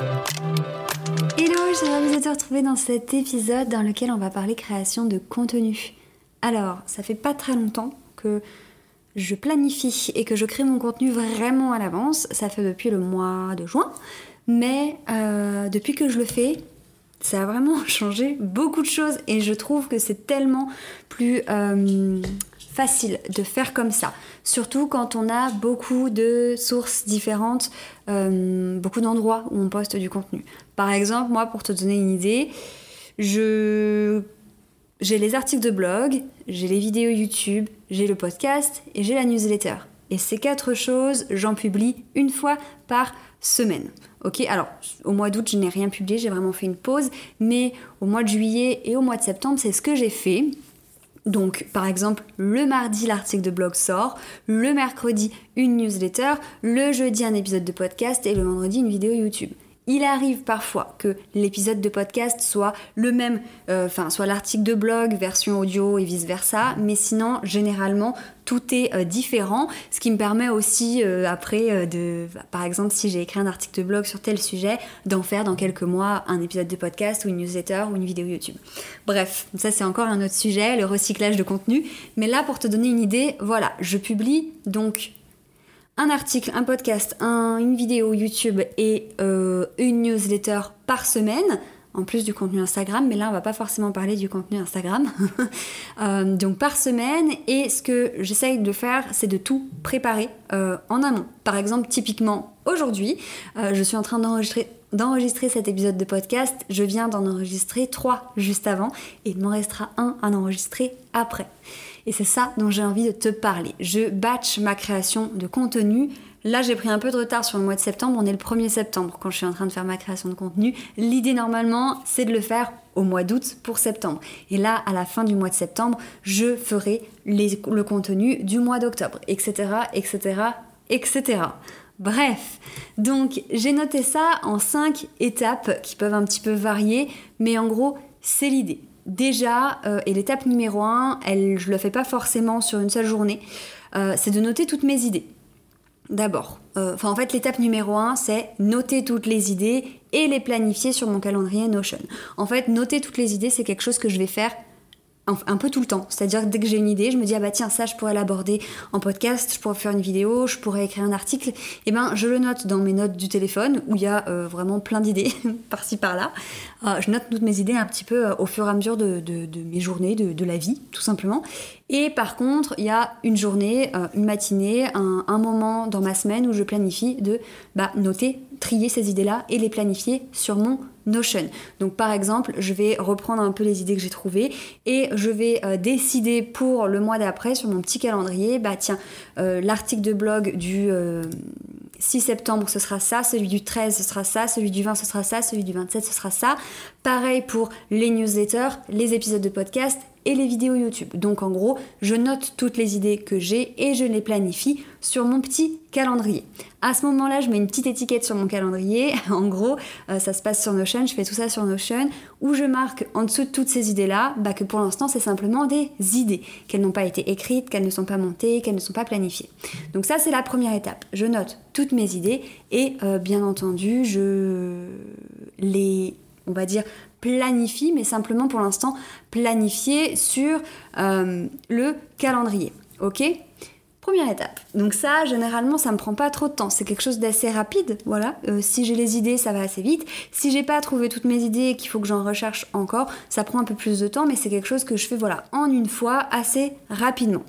Hello, j'ai envie de te retrouver dans cet épisode dans lequel on va parler création de contenu. Alors, ça fait pas très longtemps que je planifie et que je crée mon contenu vraiment à l'avance. Ça fait depuis le mois de juin. Mais euh, depuis que je le fais, ça a vraiment changé beaucoup de choses et je trouve que c'est tellement plus euh, facile de faire comme ça. Surtout quand on a beaucoup de sources différentes, euh, beaucoup d'endroits où on poste du contenu. Par exemple, moi, pour te donner une idée, je j'ai les articles de blog, j'ai les vidéos YouTube, j'ai le podcast et j'ai la newsletter. Et ces quatre choses, j'en publie une fois par semaine. Ok, alors au mois d'août, je n'ai rien publié, j'ai vraiment fait une pause, mais au mois de juillet et au mois de septembre, c'est ce que j'ai fait. Donc, par exemple, le mardi, l'article de blog sort, le mercredi, une newsletter, le jeudi, un épisode de podcast et le vendredi, une vidéo YouTube. Il arrive parfois que l'épisode de podcast soit le même, euh, enfin, soit l'article de blog, version audio et vice-versa, mais sinon, généralement, tout est euh, différent, ce qui me permet aussi euh, après de, par exemple, si j'ai écrit un article de blog sur tel sujet, d'en faire dans quelques mois un épisode de podcast ou une newsletter ou une vidéo YouTube. Bref, ça c'est encore un autre sujet, le recyclage de contenu, mais là pour te donner une idée, voilà, je publie donc un article, un podcast, une vidéo YouTube et euh, une newsletter par semaine, en plus du contenu Instagram, mais là on va pas forcément parler du contenu Instagram. Euh, donc par semaine, et ce que j'essaye de faire, c'est de tout préparer euh, en amont. Par exemple, typiquement aujourd'hui, je suis en train d'enregistrer d'enregistrer cet épisode de podcast. Je viens d'en enregistrer trois juste avant et il m'en restera un à enregistrer après. Et c'est ça dont j'ai envie de te parler. Je batch ma création de contenu. Là, j'ai pris un peu de retard sur le mois de septembre. On est le 1er septembre quand je suis en train de faire ma création de contenu. L'idée, normalement, c'est de le faire au mois d'août pour septembre. Et là, à la fin du mois de septembre, je ferai le contenu du mois d'octobre, etc., etc., etc. Bref, donc j'ai noté ça en 5 étapes qui peuvent un petit peu varier, mais en gros, c'est l'idée. Déjà, euh, et l'étape numéro 1, elle, je ne le fais pas forcément sur une seule journée, euh, c'est de noter toutes mes idées. D'abord, euh, enfin en fait l'étape numéro 1 c'est noter toutes les idées et les planifier sur mon calendrier Notion. En fait noter toutes les idées c'est quelque chose que je vais faire un peu tout le temps. C'est-à-dire que dès que j'ai une idée, je me dis ah bah tiens ça je pourrais l'aborder en podcast, je pourrais faire une vidéo, je pourrais écrire un article. Et eh ben je le note dans mes notes du téléphone où il y a euh, vraiment plein d'idées par-ci par-là. Euh, je note toutes mes idées un petit peu euh, au fur et à mesure de, mes journées, de, la vie tout simplement. Et par contre, il y a une journée, une matinée, un, moment dans ma semaine où je planifie de bah, noter, trier ces idées-là et les planifier sur mon Notion. Donc par exemple, je vais reprendre un peu les idées que j'ai trouvées et je vais euh, décider pour le mois d'après sur mon petit calendrier, bah tiens, euh, l'article de blog du 6 euh, septembre ce sera ça, celui du 13 ce sera ça, celui du 20 ce sera ça, celui du 27 ce sera ça. Pareil pour les newsletters, les épisodes de podcast et les vidéos YouTube. Donc en gros, je note toutes les idées que j'ai et je les planifie sur mon petit calendrier. À ce moment-là, je mets une petite étiquette sur mon calendrier. En gros, euh, ça se passe sur Notion, je fais tout ça sur Notion, où je marque en dessous de toutes ces idées-là bah, que pour l'instant, c'est simplement des idées, qu'elles n'ont pas été écrites, qu'elles ne sont pas montées, qu'elles ne sont pas planifiées. Donc ça, c'est la première étape. Je note toutes mes idées et euh, bien entendu, je les on va dire planifie, mais simplement pour l'instant planifier sur euh, le calendrier. Ok? Première étape. Donc ça, généralement, ça me prend pas trop de temps. C'est quelque chose d'assez rapide. Voilà. Euh, si j'ai les idées, ça va assez vite. Si j'ai pas trouvé toutes mes idées et qu'il faut que j'en recherche encore, ça prend un peu plus de temps, mais c'est quelque chose que je fais voilà en une fois assez rapidement.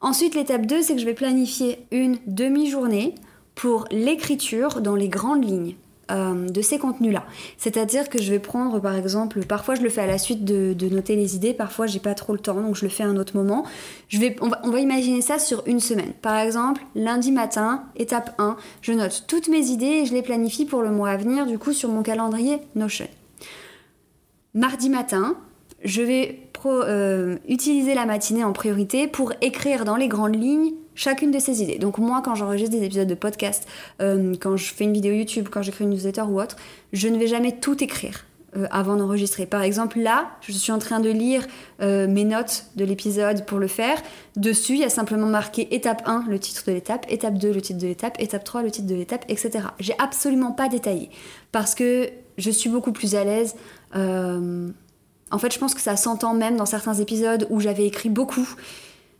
Ensuite, l'étape 2, c'est que je vais planifier une demi-journée pour l'écriture dans les grandes lignes. Euh, de ces contenus-là. C'est-à-dire que je vais prendre, par exemple, parfois je le fais à la suite de, noter les idées, parfois j'ai pas trop le temps, donc je le fais à un autre moment. Je vais, on, va, imaginer ça sur une semaine. Par exemple, lundi matin, étape 1, je note toutes mes idées et je les planifie pour le mois à venir, du coup, sur mon calendrier Notion. Mardi matin, je vais euh, utiliser la matinée en priorité pour écrire dans les grandes lignes chacune de ces idées. Donc moi, quand j'enregistre des épisodes de podcast, euh, quand je fais une vidéo YouTube, quand j'écris une newsletter ou autre, je ne vais jamais tout écrire. Euh, avant d'enregistrer. Par exemple, là, je suis en train de lire mes notes de l'épisode pour le faire. Dessus, il y a simplement marqué étape 1, le titre de l'étape, étape 2, le titre de l'étape, étape 3, le titre de l'étape, etc. J'ai absolument pas détaillé parce que je suis beaucoup plus à l'aise en fait, je pense que ça s'entend même dans certains épisodes où j'avais écrit beaucoup.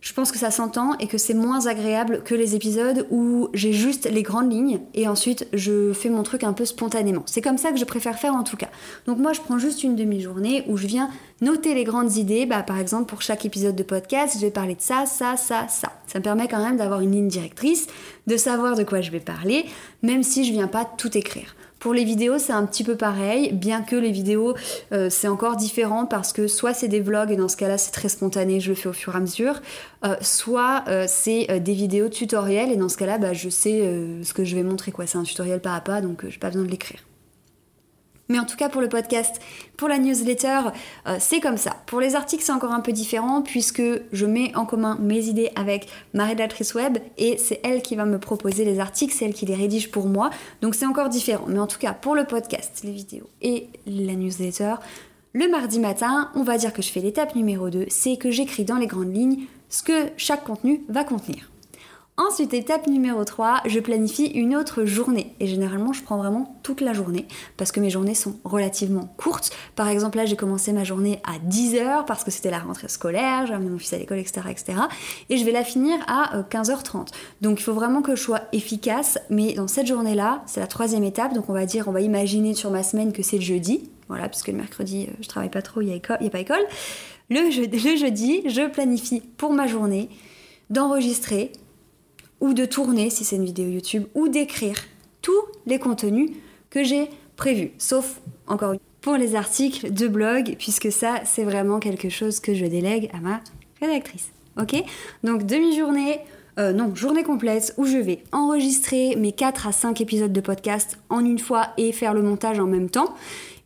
Je pense que ça s'entend et que c'est moins agréable que les épisodes où j'ai juste les grandes lignes et ensuite je fais mon truc un peu spontanément. C'est comme ça que je préfère faire en tout cas. Donc moi je prends juste une demi-journée où je viens noter les grandes idées. Bah, par exemple pour chaque épisode de podcast je vais parler de ça, ça, ça, ça. Ça me permet quand même d'avoir une ligne directrice, de savoir de quoi je vais parler, même si je viens pas tout écrire. Pour les vidéos, c'est un petit peu pareil, bien que les vidéos, euh, c'est encore différent parce que soit c'est des vlogs et dans ce cas-là, c'est très spontané, je le fais au fur et à mesure, euh, soit euh, c'est des vidéos tutoriels et dans ce cas-là, bah, je sais ce que je vais montrer, quoi. C'est un tutoriel pas à pas, donc j'ai pas besoin de l'écrire. Mais en tout cas pour le podcast, pour la newsletter, euh, c'est comme ça. Pour les articles, c'est encore un peu différent puisque je mets en commun mes idées avec ma rédactrice web et c'est elle qui va me proposer les articles, c'est elle qui les rédige pour moi. Donc c'est encore différent. Mais en tout cas pour le podcast, les vidéos et la newsletter, le mardi matin, on va dire que je fais l'étape numéro 2, c'est que j'écris dans les grandes lignes ce que chaque contenu va contenir. Ensuite, étape numéro 3, je planifie une autre journée. Et généralement, je prends vraiment toute la journée parce que mes journées sont relativement courtes. Par exemple, là, j'ai commencé ma journée à 10h parce que c'était la rentrée scolaire, j'ai amené mon fils à l'école, etc.. Et je vais la finir à 15h30. Euh, donc, il faut vraiment que je sois efficace. Mais dans cette journée-là, c'est la troisième étape. Donc, on va dire, on va imaginer sur ma semaine que c'est le jeudi. Voilà, puisque le mercredi, euh, je travaille pas trop, il n'y a, a, pas école. Le, le jeudi, je planifie pour ma journée d'enregistrer ou de tourner si c'est une vidéo YouTube, ou d'écrire tous les contenus que j'ai prévus, sauf encore pour les articles de blog, puisque ça c'est vraiment quelque chose que je délègue à ma rédactrice. Ok? Donc demi-journée, euh, non, journée complète où je vais enregistrer mes 4 à 5 épisodes de podcast en une fois et faire le montage en même temps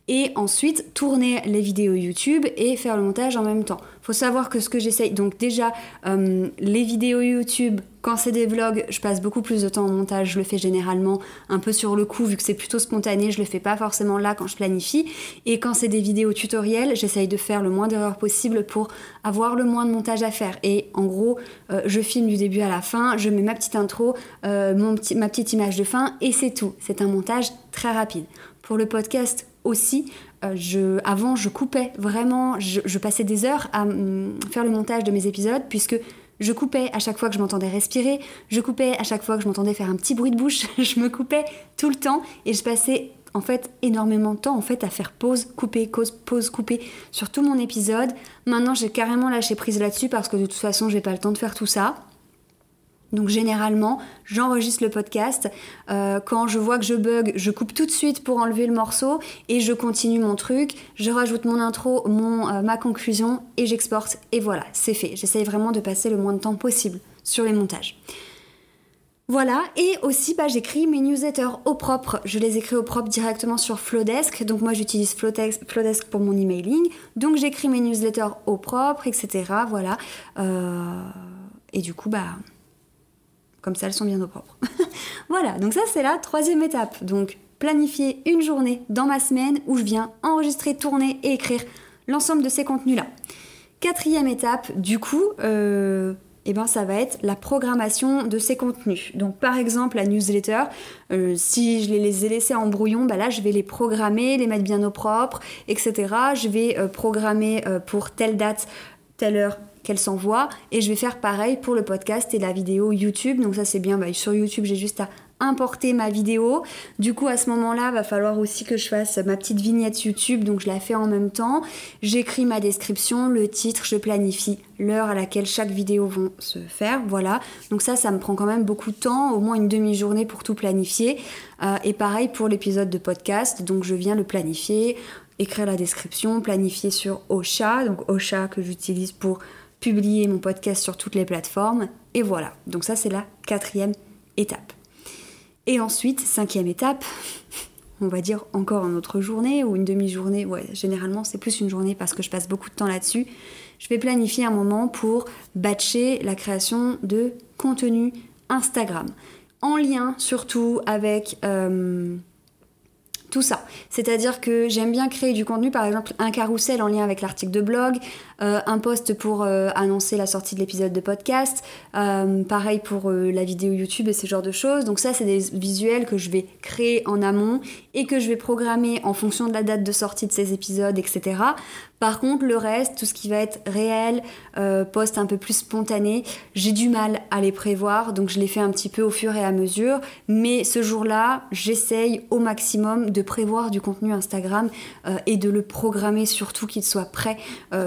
et ensuite tourner les vidéos YouTube et faire le montage en même temps. Faut savoir que ce que j'essaye, donc déjà euh, les vidéos YouTube, quand c'est des vlogs, je passe beaucoup plus de temps en montage, je le fais généralement un peu sur le coup vu que c'est plutôt spontané, je le fais pas forcément là quand je planifie. Et quand c'est des vidéos tutoriels, j'essaye de faire le moins d'erreurs possible pour avoir le moins de montage à faire. Et en gros, euh, je filme du début à la fin, je mets ma petite intro, euh, ma petite image de fin et c'est tout. C'est un montage très rapide. Pour le podcast aussi, euh, avant je coupais vraiment, je, passais des heures à mm, faire le montage de mes épisodes puisque je coupais à chaque fois que je m'entendais respirer, je coupais à chaque fois que je m'entendais faire un petit bruit de bouche, je me coupais tout le temps et je passais en fait énormément de temps en fait à faire pause, couper, pause, pause, couper sur tout mon épisode. Maintenant j'ai carrément lâché prise là-dessus parce que de toute façon j'ai pas le temps de faire tout ça. Donc généralement, j'enregistre le podcast. Euh, quand je vois que je bug, je coupe tout de suite pour enlever le morceau et je continue mon truc. Je rajoute mon intro, mon, euh, ma conclusion et j'exporte. Et voilà, c'est fait. J'essaye vraiment de passer le moins de temps possible sur les montages. Voilà, et aussi bah, j'écris mes newsletters au propre. Je les écris au propre directement sur Flowdesk. Donc moi j'utilise Flowdesk pour mon emailing. Donc j'écris mes newsletters au propre, etc. Voilà. Euh, et du coup, bah comme ça, elles sont bien au propre. voilà, donc ça c'est la troisième étape. Donc planifier une journée dans ma semaine où je viens enregistrer, tourner et écrire l'ensemble de ces contenus-là. Quatrième étape, du coup, euh, eh ben, ça va être la programmation de ces contenus. Donc par exemple la newsletter, euh, si je les ai laissés en brouillon, bah là je vais les programmer, les mettre bien au propre, etc. Je vais euh, programmer pour telle date, telle heure, qu'elle s'envoie. Et je vais faire pareil pour le podcast et la vidéo YouTube. Donc ça c'est bien, bah, sur YouTube j'ai juste à importer ma vidéo. Du coup, à ce moment-là, va falloir aussi que je fasse ma petite vignette YouTube, donc je la fais en même temps. J'écris ma description, le titre, je planifie l'heure à laquelle chaque vidéo va se faire. Voilà. Donc ça, ça me prend quand même beaucoup de temps, au moins une demi-journée pour tout planifier. Euh, et pareil pour l'épisode de podcast, donc je viens le planifier, écrire la description, planifier sur Ocha, donc Ocha que j'utilise pour publier mon podcast sur toutes les plateformes. Et voilà. Donc ça, c'est la quatrième étape. Et ensuite, cinquième étape, on va dire encore une autre journée ou une demi-journée. Ouais, généralement, c'est plus une journée parce que je passe beaucoup de temps là-dessus. Je vais planifier un moment pour batcher la création de contenu Instagram. En lien surtout avec euh, tout ça. C'est-à-dire que j'aime bien créer du contenu, par exemple un carrousel en lien avec l'article de blog, euh, un post pour euh, annoncer la sortie de l'épisode de podcast, euh, pareil pour la vidéo YouTube et ce genre de choses. Donc ça, c'est des visuels que je vais créer en amont et que je vais programmer en fonction de la date de sortie de ces épisodes, etc. Par contre, le reste, tout ce qui va être réel, post un peu plus spontané, j'ai du mal à les prévoir, donc je les fais un petit peu au fur et à mesure. Mais ce jour-là, j'essaye au maximum de prévoir du contenu Instagram et de le programmer surtout qu'il soit prêt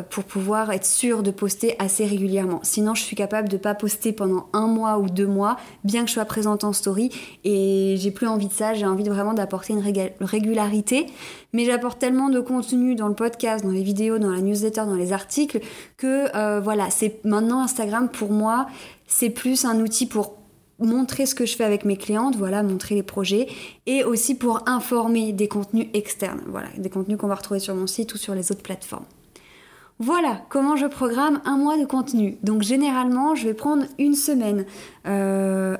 pour pouvoir être sûr de poster assez régulièrement. Sinon, je suis capable de pas poster pendant un mois ou deux mois, bien que je sois présente en story et j'ai plus envie de ça. J'ai envie vraiment d'apporter une régularité, mais j'apporte tellement de contenu dans le podcast, dans les vidéos, dans la newsletter, dans les articles que euh, voilà, c'est maintenant Instagram pour moi, c'est plus un outil pour montrer ce que je fais avec mes clientes, voilà, montrer les projets, et aussi pour informer des contenus externes, voilà, des contenus qu'on va retrouver sur mon site ou sur les autres plateformes. Voilà comment je programme un mois de contenu. Donc généralement, je vais prendre une semaine. Euh,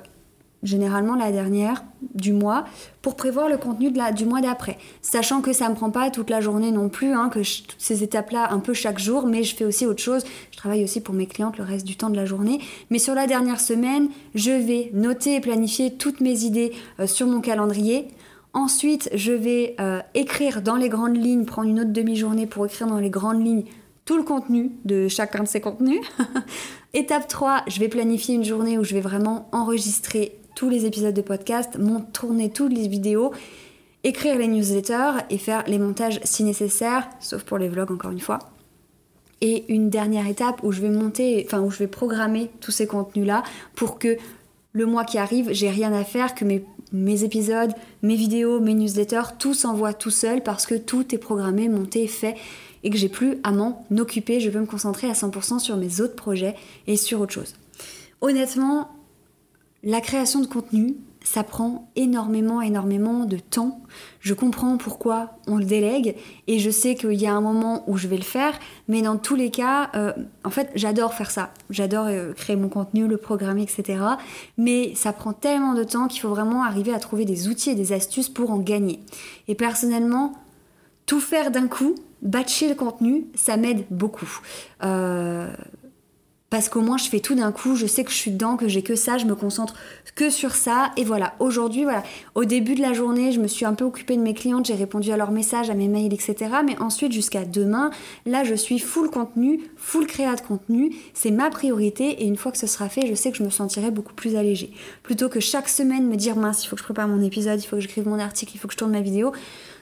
généralement la dernière du mois, pour prévoir le contenu du mois d'après. Sachant que ça ne me prend pas toute la journée non plus, hein, que ces étapes-là un peu chaque jour, mais je fais aussi autre chose. Je travaille aussi pour mes clientes le reste du temps de la journée. Mais sur la dernière semaine, je vais noter et planifier toutes mes idées euh, sur mon calendrier. Ensuite, je vais euh, écrire dans les grandes lignes, prendre une autre demi-journée pour écrire dans les grandes lignes tout le contenu de chacun de ces contenus. Étape 3, je vais planifier une journée où je vais vraiment enregistrer tous les épisodes de podcast, tourner toutes les vidéos, écrire les newsletters et faire les montages si nécessaire, sauf pour les vlogs encore une fois. Et une dernière étape où je vais monter, enfin où je vais programmer tous ces contenus-là pour que le mois qui arrive, j'ai rien à faire, que mes, mes, épisodes, mes vidéos, mes newsletters, tout s'envoie tout seul parce que tout est programmé, monté, fait et que j'ai plus à m'en occuper. Je veux me concentrer à 100% sur mes autres projets et sur autre chose. Honnêtement, la création de contenu, ça prend énormément, énormément de temps. Je comprends pourquoi on le délègue et je sais qu'il y a un moment où je vais le faire, mais dans tous les cas, euh, en fait, j'adore faire ça. J'adore euh, créer mon contenu, le programmer, etc. Mais ça prend tellement de temps qu'il faut vraiment arriver à trouver des outils et des astuces pour en gagner. Et personnellement, tout faire d'un coup, batcher le contenu, ça m'aide beaucoup. Euh, parce qu'au moins je fais tout d'un coup, je sais que je suis dedans, que j'ai que ça, je me concentre que sur ça. Et voilà, aujourd'hui, voilà, au début de la journée, je me suis un peu occupée de mes clientes, j'ai répondu à leurs messages, à mes mails, etc. Mais ensuite, jusqu'à demain, là, je suis full contenu, full créa de contenu. C'est ma priorité. Et une fois que ce sera fait, je sais que je me sentirai beaucoup plus allégée. Plutôt que chaque semaine me dire, mince, il faut que je prépare mon épisode, il faut que j'écrive mon article, il faut que je tourne ma vidéo.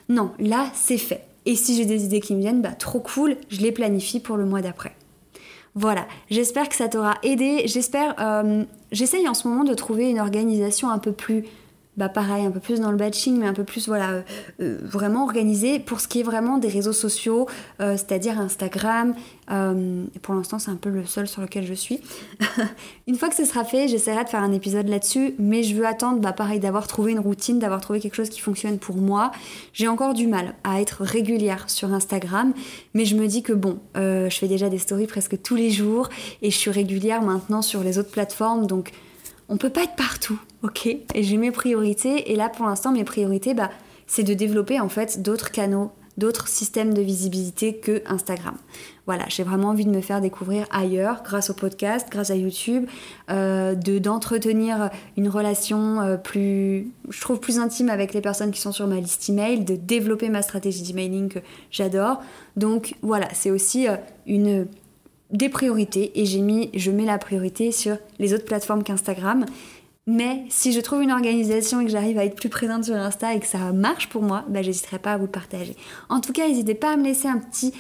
Non, là, c'est fait. Et si j'ai des idées qui me viennent, bah trop cool, je les planifie pour le mois d'après. Voilà, j'espère que ça t'aura aidé. J'espère, euh, j'essaye en ce moment de trouver une organisation un peu plus bah pareil, un peu plus dans le batching, mais un peu plus voilà, euh, euh, vraiment organisé pour ce qui est vraiment des réseaux sociaux, euh, c'est-à-dire Instagram. pour l'instant, c'est un peu le seul sur lequel je suis. une fois que ce sera fait, j'essaierai de faire un épisode là-dessus, mais je veux attendre, bah pareil, d'avoir trouvé une routine, d'avoir trouvé quelque chose qui fonctionne pour moi. J'ai encore du mal à être régulière sur Instagram, mais je me dis que bon, je fais déjà des stories presque tous les jours et je suis régulière maintenant sur les autres plateformes, donc on peut pas être partout, ok Et j'ai mes priorités, et là pour l'instant mes priorités, bah, c'est de développer en fait d'autres canaux, d'autres systèmes de visibilité que Instagram. Voilà, j'ai vraiment envie de me faire découvrir ailleurs grâce au podcast, grâce à YouTube, euh, de d'entretenir une relation euh, plus, je trouve plus intime avec les personnes qui sont sur ma liste email, de développer ma stratégie d'emailing que j'adore. Donc voilà, c'est aussi euh, une des priorités et j'ai mis, je mets la priorité sur les autres plateformes qu'Instagram. Mais si je trouve une organisation et que j'arrive à être plus présente sur Insta et que ça marche pour moi, bah, j'hésiterai pas à vous le partager. En tout cas, n'hésitez pas à me laisser un petit,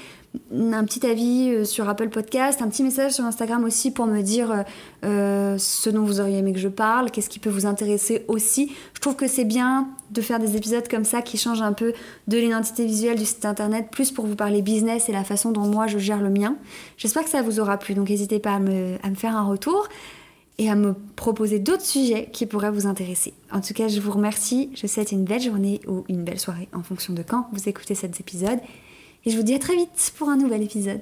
avis euh, sur Apple Podcast, un petit message sur Instagram aussi pour me dire euh, ce dont vous auriez aimé que je parle, qu'est-ce qui peut vous intéresser aussi. Je trouve que c'est bien de faire des épisodes comme ça qui changent un peu de l'identité visuelle du site internet, plus pour vous parler business et la façon dont moi je gère le mien. J'espère que ça vous aura plu, donc n'hésitez pas à me faire un retour et à me proposer d'autres sujets qui pourraient vous intéresser. En tout cas, je vous remercie, je vous souhaite une belle journée ou une belle soirée en fonction de quand vous écoutez cet épisode. Et je vous dis à très vite pour un nouvel épisode.